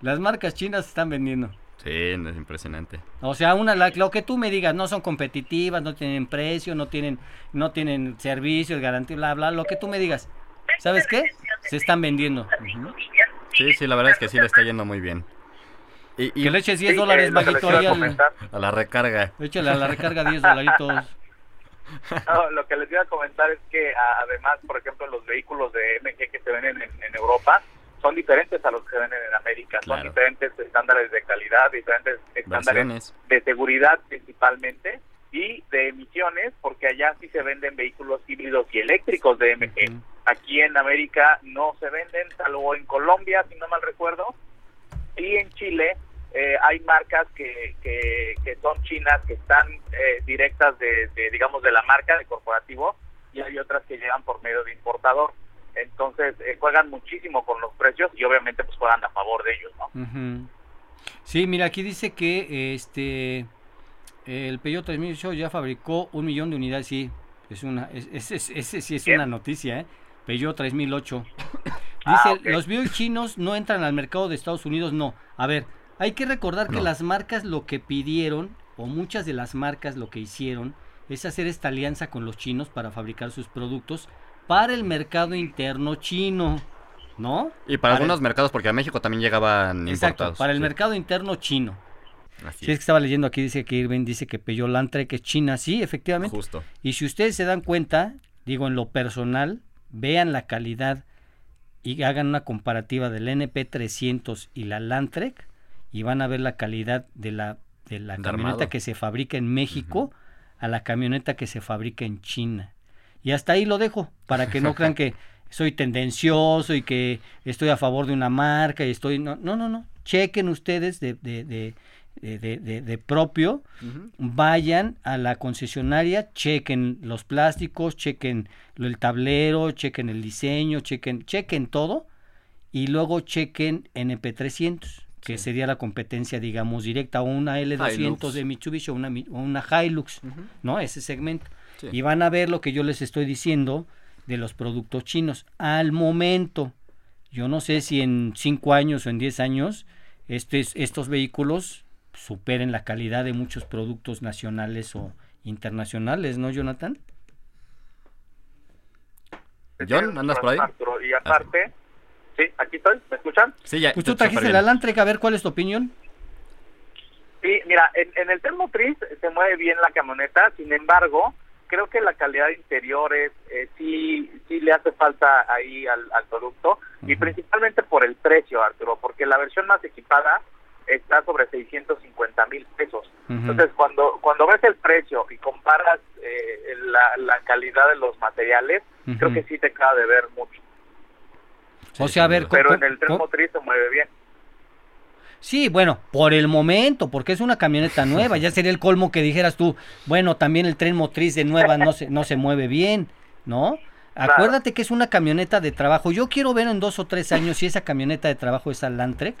[SPEAKER 2] las marcas chinas están vendiendo.
[SPEAKER 3] Sí, es impresionante.
[SPEAKER 2] O sea, una lo que tú me digas, no son competitivas, no tienen precio, no tienen no tienen servicios, garantía, bla, bla, lo que tú me digas. ¿Sabes qué? Se están vendiendo.
[SPEAKER 3] Sí, sí, la verdad es que sí le está yendo muy bien.
[SPEAKER 2] Y, que le eches 10 dólares, Maguito,
[SPEAKER 3] a, la recarga.
[SPEAKER 2] Échale a la recarga 10 (laughs) dolaritos.
[SPEAKER 4] No, lo que les iba a comentar es que además, por ejemplo, los vehículos de MG que se venden en Europa, son diferentes a los que se venden en América, son diferentes estándares de calidad, diferentes estándares de seguridad principalmente y de emisiones, porque allá sí se venden vehículos híbridos y eléctricos de MG. Aquí en América no se venden, salvo en Colombia, si no mal recuerdo, y en Chile eh, hay marcas que, que, son chinas, que están eh, directas de, de, digamos, de la marca de corporativo, y hay otras que llegan por medio de importador entonces eh, juegan muchísimo con los precios y obviamente pues juegan a favor de ellos, ¿no?
[SPEAKER 2] Sí, mira, aquí dice que este el Peugeot 3008 ya fabricó un millón de unidades, sí, es una, ese sí es una noticia, ¿eh? Peugeot 3008. Ah, dice, los bio chinos no entran al mercado de Estados Unidos, no. A ver, hay que recordar que las marcas lo que pidieron, o muchas de las marcas lo que hicieron, es hacer esta alianza con los chinos para fabricar sus productos para el mercado interno chino, ¿no?
[SPEAKER 3] Y para, algunos mercados, porque a México también llegaban
[SPEAKER 2] Exacto, para el mercado interno chino. Así si es. que estaba leyendo aquí, dice que Irving dice que Peugeot Landtrek es China, sí, efectivamente.
[SPEAKER 3] Justo.
[SPEAKER 2] Y si ustedes se dan cuenta, digo en lo personal, vean la calidad y hagan una comparativa del NP300 y la Landtrek y van a ver la calidad de la, de la camioneta que se fabrica en México a la camioneta que se fabrica en China. Y hasta ahí lo dejo, para que no crean que (laughs) soy tendencioso y que estoy a favor de una marca y estoy... No, no, no, no. Chequen ustedes de, de, de, de, de propio, vayan a la concesionaria, chequen los plásticos, chequen el tablero, chequen el diseño, chequen, chequen todo y luego chequen NP300 que sería la competencia, digamos, directa, o una L200 de Mitsubishi o una, una Hilux, ¿no? Ese segmento y van a ver lo que yo les estoy diciendo de los productos chinos. Al momento, yo no sé si en 5 años o en 10 años estos vehículos superen la calidad de muchos productos nacionales o internacionales, ¿no, Jonathan?
[SPEAKER 3] John, ¿andas por ahí?
[SPEAKER 4] Y aparte, sí, aquí estoy, ¿me escuchan?
[SPEAKER 2] Sí, ya. Pues tú trajiste la Landtrek, a ver, ¿cuál es tu opinión?
[SPEAKER 4] Sí, mira, en, en el termotriz se mueve bien la camioneta, sin embargo, creo que la calidad de interiores eh, sí, sí le hace falta ahí al, producto y principalmente por el precio, Arturo, porque la versión más equipada está sobre 650 mil pesos. Entonces, cuando cuando ves el precio y comparas eh, la, calidad de los materiales, creo que sí te acaba de ver mucho.
[SPEAKER 2] o sea, a ver,
[SPEAKER 4] pero en el tren motriz se mueve bien.
[SPEAKER 2] Sí, bueno, por el momento, porque es una camioneta nueva, ya sería el colmo que dijeras tú, bueno, también el tren motriz de nueva no se, no se mueve bien, ¿no? Acuérdate que es una camioneta de trabajo. Yo quiero ver en dos o tres años si esa camioneta de trabajo es Landtrek,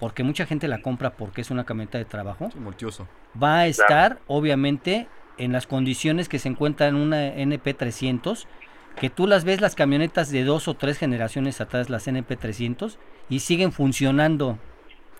[SPEAKER 2] porque mucha gente la compra porque es una camioneta de trabajo.
[SPEAKER 3] multiuso.
[SPEAKER 2] Va a estar, obviamente, en las condiciones que se encuentra en una NP300, que tú las ves las camionetas de dos o tres generaciones atrás, las NP300, y siguen funcionando.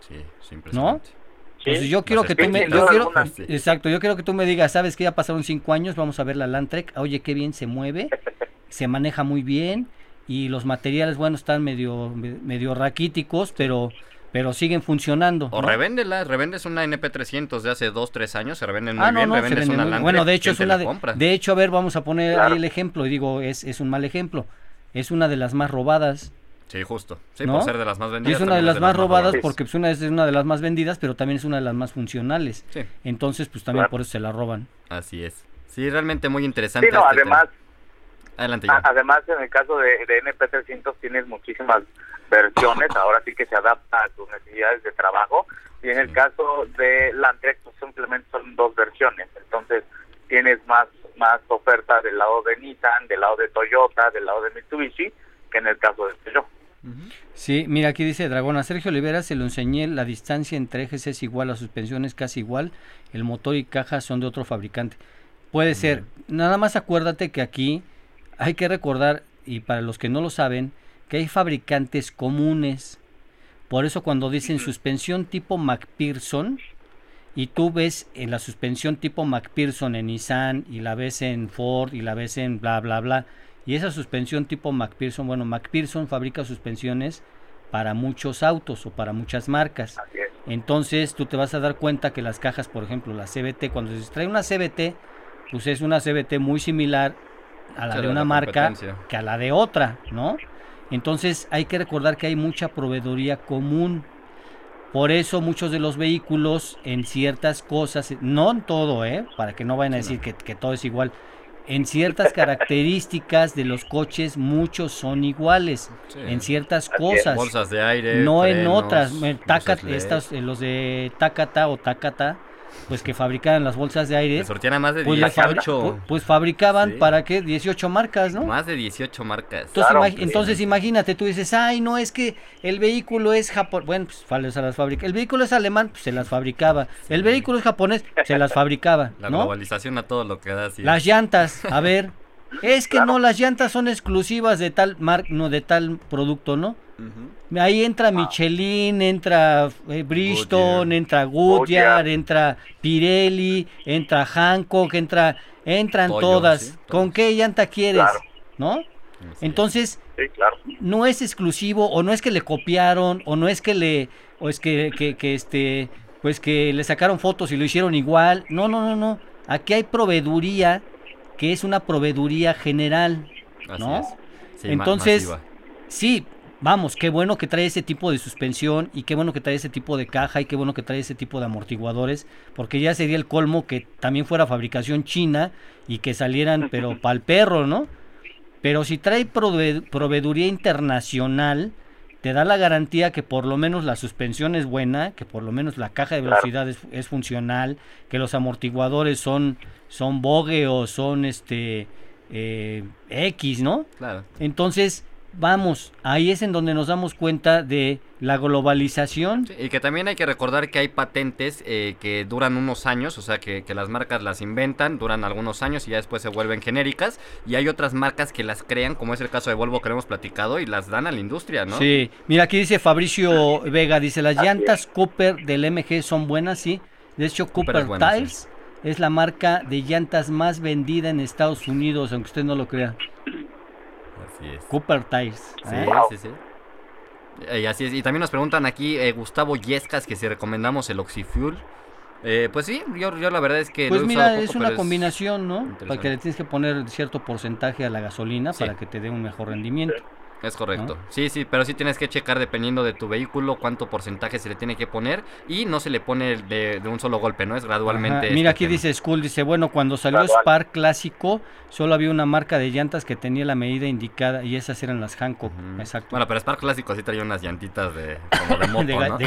[SPEAKER 3] Sí, es impresionante.
[SPEAKER 2] Entonces yo quiero que tú me, yo quiero, exacto, yo quiero que tú me digas, sabes que ya pasaron cinco años, vamos a ver la Landtrek, oye qué bien se mueve, (laughs) se maneja muy bien y los materiales, bueno, están medio, medio raquíticos, pero pero siguen funcionando.
[SPEAKER 3] O revéndela, revendes una NP300 de hace dos, tres años, se revenden muy ah, bien, revendes una
[SPEAKER 2] Landtrek, Bueno, de hecho es una de, de, hecho, a ver, vamos a poner ahí el ejemplo, y digo, es, es un mal ejemplo, es una de las más robadas
[SPEAKER 3] Sí, justo. Sí, por ser de las más vendidas.
[SPEAKER 2] es una de las, más, robadas porque pues, una es una de las más vendidas, pero también es una de las más funcionales. Sí. Entonces, pues también por eso se la roban.
[SPEAKER 3] Así es. Sí, realmente muy interesante.
[SPEAKER 4] Sí, no, este además, Adelante, además, en el caso de, de NP300 tienes muchísimas versiones, ahora sí que se adapta a tus necesidades de trabajo. Y en el caso de Landtrek, pues simplemente son dos versiones. Entonces, tienes más más oferta del lado de Nissan, del lado de Toyota, del lado de Mitsubishi, que en el caso de Peugeot.
[SPEAKER 2] Sí, mira, aquí dice Dragón, a Sergio Olivera se lo enseñé, la distancia entre ejes es igual, la suspensión es casi igual, el motor y caja son de otro fabricante. Puede ser, nada más acuérdate que aquí hay que recordar, y para los que no lo saben, que hay fabricantes comunes. Por eso cuando dicen suspensión tipo McPherson, y tú ves en la suspensión tipo McPherson en Nissan, y la ves en Ford, y la ves en bla, bla, bla, y esa suspensión tipo McPherson, bueno, McPherson fabrica suspensiones para muchos autos o para muchas marcas. Entonces tú te vas a dar cuenta que las cajas, por ejemplo, la CBT, cuando se trae una CBT, pues es una CBT muy similar a la de una marca que a la de otra, ¿no? Entonces hay que recordar que hay mucha proveeduría común. Por eso muchos de los vehículos en ciertas cosas, no en todo, ¿eh? Para que no vayan a decir que, que todo es igual, en ciertas características de los coches muchos son iguales. En ciertas cosas.
[SPEAKER 3] Bolsas de aire
[SPEAKER 2] no en otras estas eh, los de Takata o Takata pues que fabricaban las bolsas de aire.
[SPEAKER 3] sortían más de pues, 18.
[SPEAKER 2] pues fabricaban para qué 18 marcas, ¿no?
[SPEAKER 3] Más de 18 marcas.
[SPEAKER 2] Entonces, imagínate, tú dices, "Ay, no es que el vehículo es japonés, bueno, pues se las fabrica. El vehículo es alemán, pues se las fabricaba. El vehículo es japonés, se las fabricaba, (laughs)
[SPEAKER 3] La globalización a todo lo que da
[SPEAKER 2] Las llantas, a ver, (laughs) es que no las llantas son exclusivas de tal mar, no de tal producto, ¿no? Ahí entra Michelin, entra eh, Bridgestone, entra Goodyear, entra Pirelli, entra Hancock, entra, entran todas. ¿Con qué llanta quieres? ¿No? Entonces, no es exclusivo o no es que le copiaron o no es que le o es que, que, este pues que le sacaron fotos y lo hicieron igual. No, no, no, no. Aquí hay proveeduría que es una proveeduría general, ¿no? Entonces, sí, vamos, qué bueno que trae ese tipo de suspensión y qué bueno que trae ese tipo de caja y qué bueno que trae ese tipo de amortiguadores, porque ya sería el colmo que también fuera fabricación china y que salieran, pero para el perro, ¿no? Pero si trae proveeduría internacional, te da la garantía que por lo menos la suspensión es buena, que por lo menos la caja de velocidad es, funcional, que los amortiguadores son, son bogue o son este eh, X, ¿no? Claro. Entonces, vamos, ahí es en donde nos damos cuenta de la globalización.
[SPEAKER 3] y que también hay que recordar que hay patentes eh, que duran unos años, o sea, que, las marcas las inventan, duran algunos años y ya después se vuelven genéricas. Y hay otras marcas que las crean, como es el caso de Volvo que hemos platicado, y las dan a la industria, ¿no?
[SPEAKER 2] Sí, mira, aquí dice Fabricio Vega, dice, las llantas Cooper del MG son buenas, sí. De hecho, Cooper, Tires es la marca de llantas más vendida en Estados Unidos, aunque usted no lo crea. Cooper Tires.
[SPEAKER 3] Sí, ¿eh? sí, sí. Y así es. Y también nos preguntan aquí eh, Gustavo Yescas que si recomendamos el Oxyfuel. Eh, pues sí, yo, yo, la verdad es que...
[SPEAKER 2] Pues mira, es una combinación, ¿no? Para que le tienes que poner cierto porcentaje a la gasolina para que te dé un mejor rendimiento.
[SPEAKER 3] Es correcto. Sí, sí, pero sí tienes que checar dependiendo de tu vehículo cuánto porcentaje se le tiene que poner y no se le pone de, un solo golpe, ¿no? Es gradualmente.
[SPEAKER 2] Mira, aquí dice Skull, dice, bueno, cuando salió Spark clásico, solo había una marca de llantas que tenía la medida indicada y esas eran las Hancock. Exacto.
[SPEAKER 3] Bueno, pero Spark clásico sí traía unas llantitas de, como de (laughs) moto, ¿no?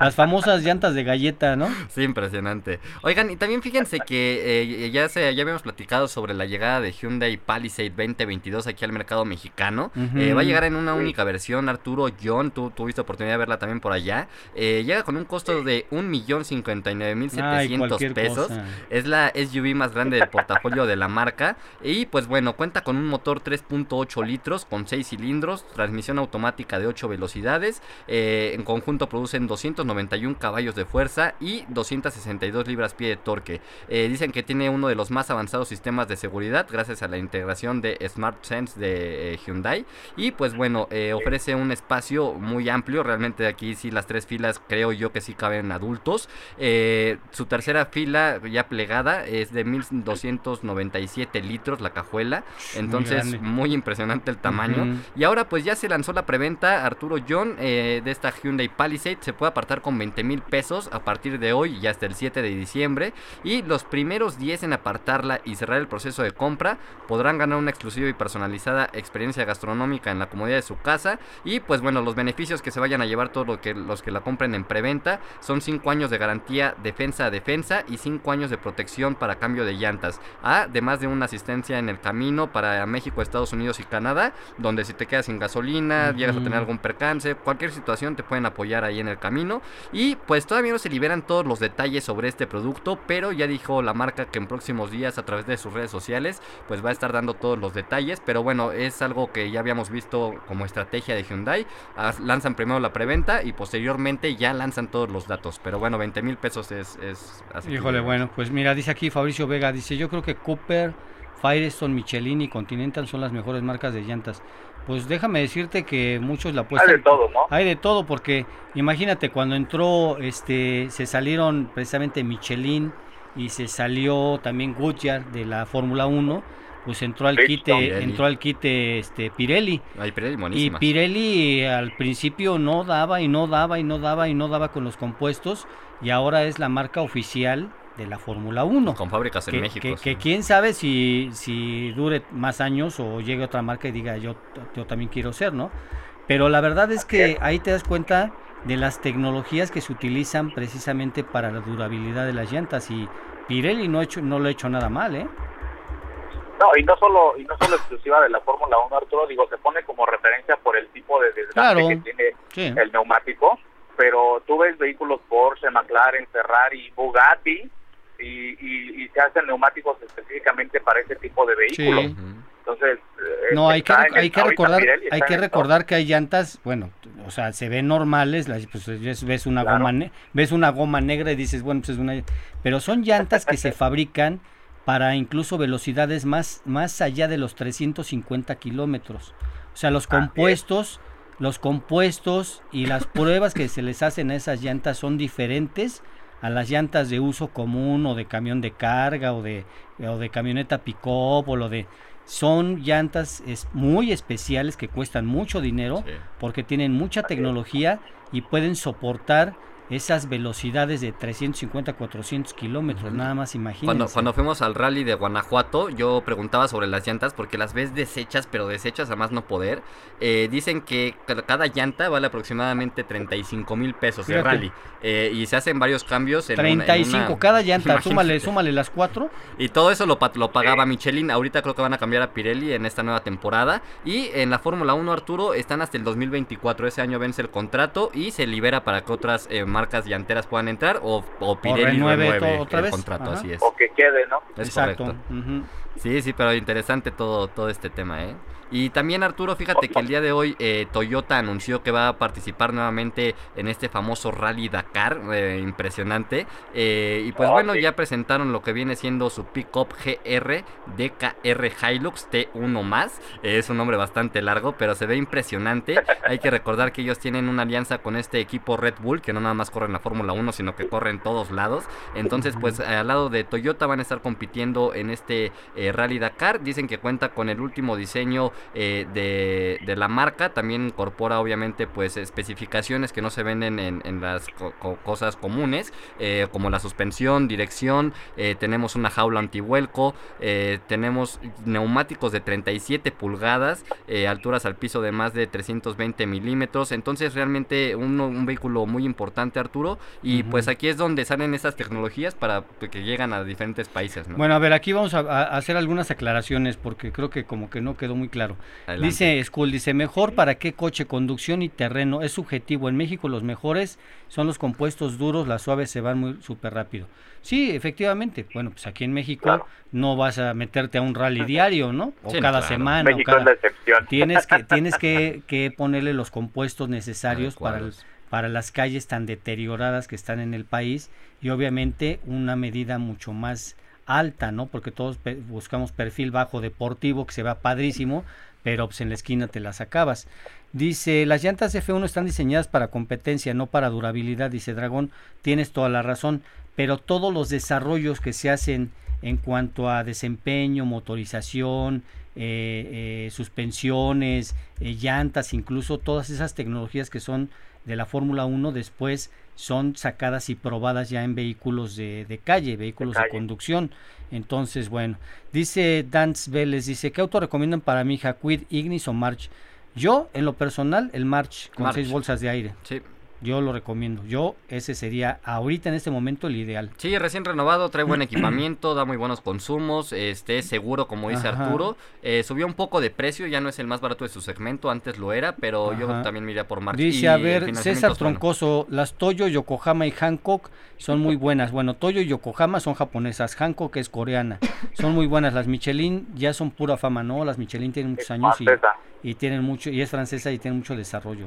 [SPEAKER 2] las famosas llantas de galleta, ¿no? (laughs)
[SPEAKER 3] Sí, impresionante. Oigan, y también fíjense que eh, ya, se, ya habíamos platicado sobre la llegada de Hyundai Palisade 2022 aquí al mercado mexicano. Eh, a llegar en una única versión, Arturo, John, tú tuviste oportunidad de verla también por allá. Eh, llega con un costo de 1.059.700 pesos. Es la SUV más grande del portafolio de la marca. Y pues bueno, cuenta con un motor 3.8 litros con 6 cilindros, transmisión automática de 8 velocidades. Eh, en conjunto producen 291 caballos de fuerza y 262 libras-pie de torque. Eh, dicen que tiene uno de los más avanzados sistemas de seguridad gracias a la integración de Smart Sense de Hyundai. Y pues bueno, ofrece un espacio muy amplio. Realmente aquí sí las tres filas creo yo que sí caben adultos. Eh, su tercera fila ya plegada es de 1297 litros la cajuela. Entonces muy, impresionante el tamaño. Y ahora pues ya se lanzó la preventa Arturo John eh, de esta Hyundai Palisade. Se puede apartar con 20 mil pesos a partir de hoy y hasta el 7 de diciembre. Y los primeros 10 en apartarla y cerrar el proceso de compra podrán ganar una exclusiva y personalizada experiencia gastronómica en la comodidad de su casa. Y pues bueno, los beneficios que se vayan a llevar todos que, los que la compren en preventa son 5 años de garantía defensa a defensa y 5 años de protección para cambio de llantas. Además de una asistencia en el camino para México, Estados Unidos y Canadá, donde si te quedas sin gasolina, llegas a tener algún percance, cualquier situación te pueden apoyar ahí en el camino. Y pues todavía no se liberan todos los detalles sobre este producto, pero ya dijo la marca que en próximos días a través de sus redes sociales pues va a estar dando todos los detalles. Pero bueno, es algo que ya habíamos visto como estrategia de Hyundai. Lanzan primero la preventa y posteriormente ya lanzan todos los datos. Pero bueno, 20 mil pesos es, es
[SPEAKER 2] Híjole, bueno, pues mira, dice aquí Fabricio Vega, dice, yo creo que Cooper, Firestone, Michelin y Continental son las mejores marcas de llantas. Pues déjame decirte que muchos la apuestan.
[SPEAKER 4] Hay de todo, ¿no?
[SPEAKER 2] Hay de todo porque imagínate cuando entró, este, se salieron precisamente Michelin y se salió también Goodyear de la Fórmula 1 pues entró al quite, entró al quite este Pirelli. y Pirelli al principio no daba y no daba y no daba y no daba con los compuestos y ahora es la marca oficial de la Fórmula 1.
[SPEAKER 3] Con fábricas en México.
[SPEAKER 2] Que, quién sabe si, si dure más años o llegue otra marca y diga yo, yo también quiero ser, ¿no? Pero la verdad es que ahí te das cuenta de las tecnologías que se utilizan precisamente para la durabilidad de las llantas y Pirelli no, hecho, no lo ha hecho nada mal, ¿eh?
[SPEAKER 4] No, y no solo y no solo exclusiva de la Fórmula 1, Arturo, digo, se pone como referencia por el tipo de desgaste que tiene el neumático, pero tú ves vehículos Porsche, McLaren, Ferrari, Bugatti y, y, se hacen neumáticos específicamente para ese tipo de vehículos. Entonces,
[SPEAKER 2] eh, no, hay que, hay que recordar, hay que recordar que hay llantas, bueno, o sea, se ven normales, pues ves una goma ves una goma negra y dices, bueno, pues es una pero son llantas que se (laughs) fabrican para incluso velocidades más, más allá de los 350 kilómetros. O sea, los compuestos, los compuestos y las (laughs) pruebas que se les hacen a esas llantas son diferentes a las llantas de uso común o de camión de carga o de, o de camioneta pick-up o lo de... Son llantas es, muy especiales que cuestan mucho dinero porque tienen mucha tecnología y pueden soportar esas velocidades de 350, 400 kilómetros, nada más imagínense.
[SPEAKER 3] Cuando, cuando fuimos al rally de Guanajuato, yo preguntaba sobre las llantas porque las ves desechas, pero desechas a más no poder. Eh, dicen que cada llanta vale aproximadamente 35 mil pesos de rally eh, y se hacen varios cambios.
[SPEAKER 2] En 35 cada llanta, (laughs) súmale, súmale las cuatro.
[SPEAKER 3] Y todo eso lo, lo pagaba Michelin. Ahorita creo que van a cambiar a Pirelli en esta nueva temporada. Y en la Fórmula 1, Arturo, están hasta el 2024. Ese año vence el contrato y se libera para que otras eh, marcas llanteras puedan entrar o, o Pirelli renueve, otra el contrato, así es.
[SPEAKER 4] O que quede, ¿no?
[SPEAKER 3] Es Exacto. Sí, sí, pero interesante todo, todo este tema, ¿eh? Y también Arturo, fíjate que el día de hoy eh, Toyota anunció que va a participar nuevamente en este famoso Rally Dakar, eh, impresionante. Eh, y pues bueno, ya presentaron lo que viene siendo su pickup GR DKR Hilux T1 más. es un nombre bastante largo, pero se ve impresionante. Hay que recordar que ellos tienen una alianza con este equipo Red Bull, que no nada más corre en la Fórmula 1, sino que corre en todos lados. Entonces, pues al lado de Toyota van a estar compitiendo en este Rally Dakar. Dicen que cuenta con el último diseño eh, de, la marca. También incorpora obviamente pues especificaciones que no se venden en, las cosas comunes, eh, como la suspensión, dirección, eh, tenemos una jaula antivuelco, tenemos neumáticos de 37 pulgadas, alturas al piso de más de 320 milímetros. Entonces realmente un, un vehículo muy importante Arturo. Y pues aquí es donde salen esas tecnologías para que llegan a diferentes países. ¿no?
[SPEAKER 2] Bueno, a ver, aquí vamos a, a hacer algunas aclaraciones porque creo que como que no quedó muy claro.
[SPEAKER 3] Adelante.
[SPEAKER 2] Dice School, dice, mejor para qué coche, conducción y terreno. Es subjetivo. En México los mejores son los compuestos duros, las suaves se van muy súper rápido. Sí, efectivamente. Bueno, pues aquí en México
[SPEAKER 4] Claro.
[SPEAKER 2] no vas a meterte a un rally diario, ¿no? O
[SPEAKER 3] Sí,
[SPEAKER 2] cada
[SPEAKER 3] claro.
[SPEAKER 2] semana. o
[SPEAKER 4] México
[SPEAKER 2] cada-
[SPEAKER 4] es la excepción. (laughs)
[SPEAKER 2] Tienes que, tienes que, (laughs) que ponerle los compuestos necesarios para, el- para las calles tan deterioradas que están en el país y obviamente una medida mucho más alta, ¿no? Porque todos buscamos perfil bajo deportivo que se va padrísimo, pero pues en la esquina te las acabas. Dice, las llantas F1 están diseñadas para competencia, no para durabilidad, dice Dragón, tienes toda la razón, pero todos los desarrollos que se hacen en cuanto a desempeño, motorización, eh, eh, suspensiones, eh, llantas, incluso todas esas tecnologías que son de la Fórmula 1 después son sacadas y probadas ya en vehículos de, de calle, vehículos de,
[SPEAKER 4] calle.
[SPEAKER 2] conducción. Entonces, bueno, dice Dance Vélez, dice, ¿qué auto recomiendan para mi hija, Quid, Ignis o March? Yo, en lo personal, el March con
[SPEAKER 3] March.
[SPEAKER 2] seis bolsas de aire.
[SPEAKER 3] Sí.
[SPEAKER 2] Yo lo recomiendo. Yo, ese sería ahorita en este momento el ideal.
[SPEAKER 3] Sí, recién renovado, trae buen (clears throat) equipamiento, da muy buenos consumos, este es seguro, como dice
[SPEAKER 2] Ajá.
[SPEAKER 3] Arturo. Eh, subió un poco de precio, ya no es el más barato de su segmento, antes lo era, pero yo también me iría por March.
[SPEAKER 2] Dice,
[SPEAKER 3] Y
[SPEAKER 2] a ver, César
[SPEAKER 3] bueno.
[SPEAKER 2] Troncoso, las Toyo, Yokohama y Hancock son muy buenas. Bueno, Toyo y Yokohama son japonesas, Hancock es coreana. Son muy buenas. Las Michelin ya son pura fama, ¿no? Las Michelin tienen muchos
[SPEAKER 4] Es
[SPEAKER 2] años y, tienen mucho, y es francesa y tiene mucho desarrollo.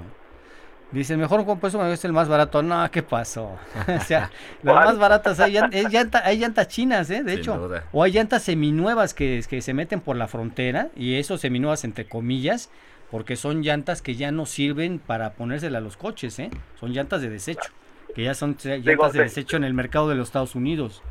[SPEAKER 2] Dice, el mejor compuesto es el más barato. No, ¿qué pasó? (laughs) o sea, (laughs) las más baratas hay, llanta- hay llantas chinas, ¿eh? De
[SPEAKER 3] Sin
[SPEAKER 2] hecho.
[SPEAKER 3] duda.
[SPEAKER 2] O hay llantas seminuevas que, que se meten por la frontera, y eso seminuevas entre comillas, porque son llantas que ya no sirven para ponérsela a los coches, ¿eh? Son llantas de desecho, que ya son llantas de desecho en el mercado de los Estados Unidos.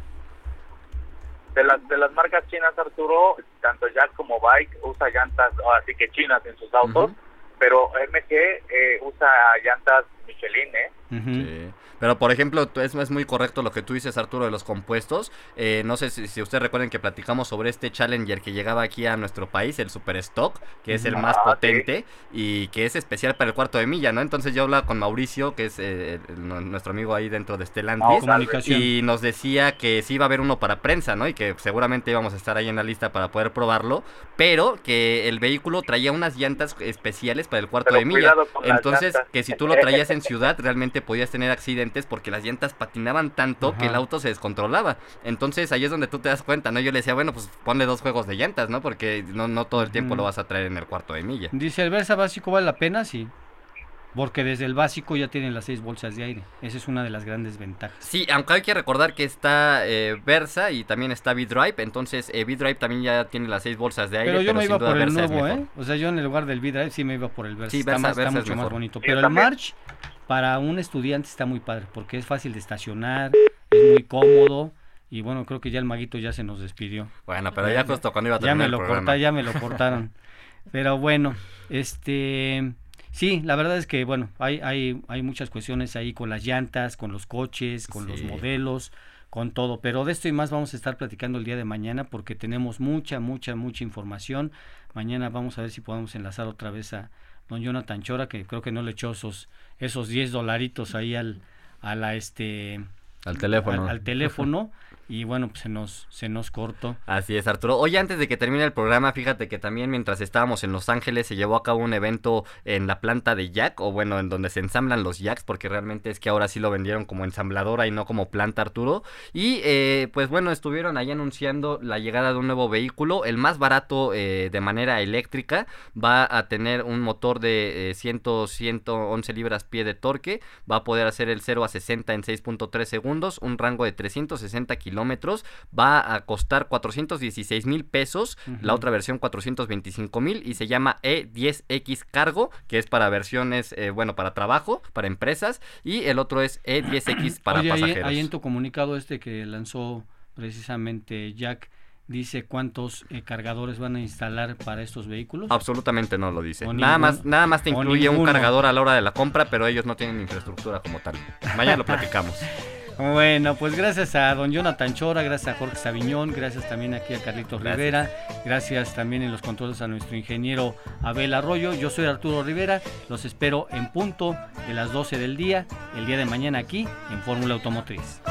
[SPEAKER 4] De las, de las marcas chinas, Arturo, tanto Jack como Bike usa llantas, así que chinas en sus autos. Pero MG eh, usa llantas Michelin, ¿eh?
[SPEAKER 3] Sí. Pero por ejemplo, es, es muy correcto lo que tú dices, Arturo, de los compuestos. Eh, no sé si, si ustedes recuerden que platicamos sobre este Challenger que llegaba aquí a nuestro país, el Super Stock, que es el más
[SPEAKER 4] Ah, sí.
[SPEAKER 3] potente y que es especial para el cuarto de milla, ¿no? Entonces yo hablaba con Mauricio, que es eh, el- nuestro amigo ahí dentro de Stellantis.
[SPEAKER 2] Comunicación.
[SPEAKER 3] Y nos decía que sí iba a haber uno para prensa, ¿no? Y que seguramente íbamos a estar ahí en la lista para poder probarlo. Pero que el vehículo traía unas llantas especiales para el cuarto
[SPEAKER 4] Pero
[SPEAKER 3] de milla. Entonces, que si tú lo traías en ciudad, realmente podías tener accidentes porque las llantas patinaban tanto que el auto se descontrolaba. Entonces, ahí es donde tú te das cuenta, ¿no? Yo le decía, bueno, pues ponle dos juegos de llantas, ¿no? Porque no, no todo el tiempo lo vas a traer en el cuarto de milla.
[SPEAKER 2] Dice, ¿el Versa básico vale la pena? Sí. Porque desde el básico ya tienen las seis bolsas de aire. Esa es una de las grandes ventajas.
[SPEAKER 3] Sí, aunque hay que recordar que está eh, Versa y también está V-Drive, entonces eh, V-Drive también ya tiene las seis bolsas de aire,
[SPEAKER 2] Pero
[SPEAKER 3] pero,
[SPEAKER 2] yo me iba por el
[SPEAKER 3] Versa
[SPEAKER 2] nuevo. ¿eh? O sea, yo en el lugar del V-Drive sí me iba por el Versa.
[SPEAKER 3] Sí,
[SPEAKER 2] está
[SPEAKER 3] Versa-
[SPEAKER 2] más- está
[SPEAKER 3] Versa es
[SPEAKER 2] mucho más bonito.
[SPEAKER 4] Yo
[SPEAKER 2] Pero el. March, para un estudiante está muy padre, porque es fácil de estacionar, es muy cómodo. Y bueno, creo que ya el maguito ya se nos despidió.
[SPEAKER 3] Bueno, pero ya justo cuando iba a
[SPEAKER 2] Ya
[SPEAKER 3] terminar
[SPEAKER 2] me
[SPEAKER 3] el
[SPEAKER 2] lo
[SPEAKER 3] programa.
[SPEAKER 2] corta, ya me lo (laughs) cortaron. Pero bueno, este sí, la verdad es que bueno, hay, hay, hay muchas cuestiones ahí con las llantas, con los coches, con los modelos, con todo. Pero de esto y más vamos a estar platicando el día de mañana porque tenemos mucha, mucha, mucha información. Mañana vamos a ver si podemos enlazar otra vez a don Jonathan Chora, que creo que no le echó esos, esos 10 dolaritos ahí al, a la este
[SPEAKER 3] Al teléfono.
[SPEAKER 2] al, al teléfono. (laughs) Y bueno, pues se nos, se nos cortó.
[SPEAKER 3] Así es, Arturo. Oye, antes de que termine el programa, fíjate que también mientras estábamos en Los Ángeles se llevó a cabo un evento en la planta de Jack, o bueno, en donde se ensamblan los Jacks, porque realmente es que ahora sí lo vendieron como ensambladora y no como planta, Arturo. Y eh, pues bueno, estuvieron ahí anunciando la llegada de un nuevo vehículo, el más barato eh, de manera eléctrica, va a tener un motor de eh, 100, 111 libras pie de torque, va a poder hacer el 0 a 60 en 6.3 segundos, un rango de 360 kilómetros, va a costar 416 mil pesos, la otra versión 425 mil y se llama E10X Cargo, que es para versiones, eh, bueno, para trabajo, para empresas, y el otro es E10X (clears throat) para
[SPEAKER 2] Oye, ahí-
[SPEAKER 3] pasajeros.
[SPEAKER 2] Ahí, en tu comunicado este que lanzó precisamente Jack, dice cuántos eh, cargadores van a instalar para estos vehículos.
[SPEAKER 3] Absolutamente no lo dice.
[SPEAKER 2] O
[SPEAKER 3] Nada más, nada más te incluye un cargador a la hora de la compra, pero ellos no tienen infraestructura como tal. Mañana lo platicamos. (laughs)
[SPEAKER 2] Bueno, pues gracias a don Jonathan Chora, gracias a Jorge Sabiñón, gracias también aquí a Carlitos Rivera, gracias también en los controles a nuestro ingeniero Abel Arroyo. Yo soy Arturo Rivera, los espero en punto de las 12 del día, el día de mañana aquí en Fórmula Automotriz.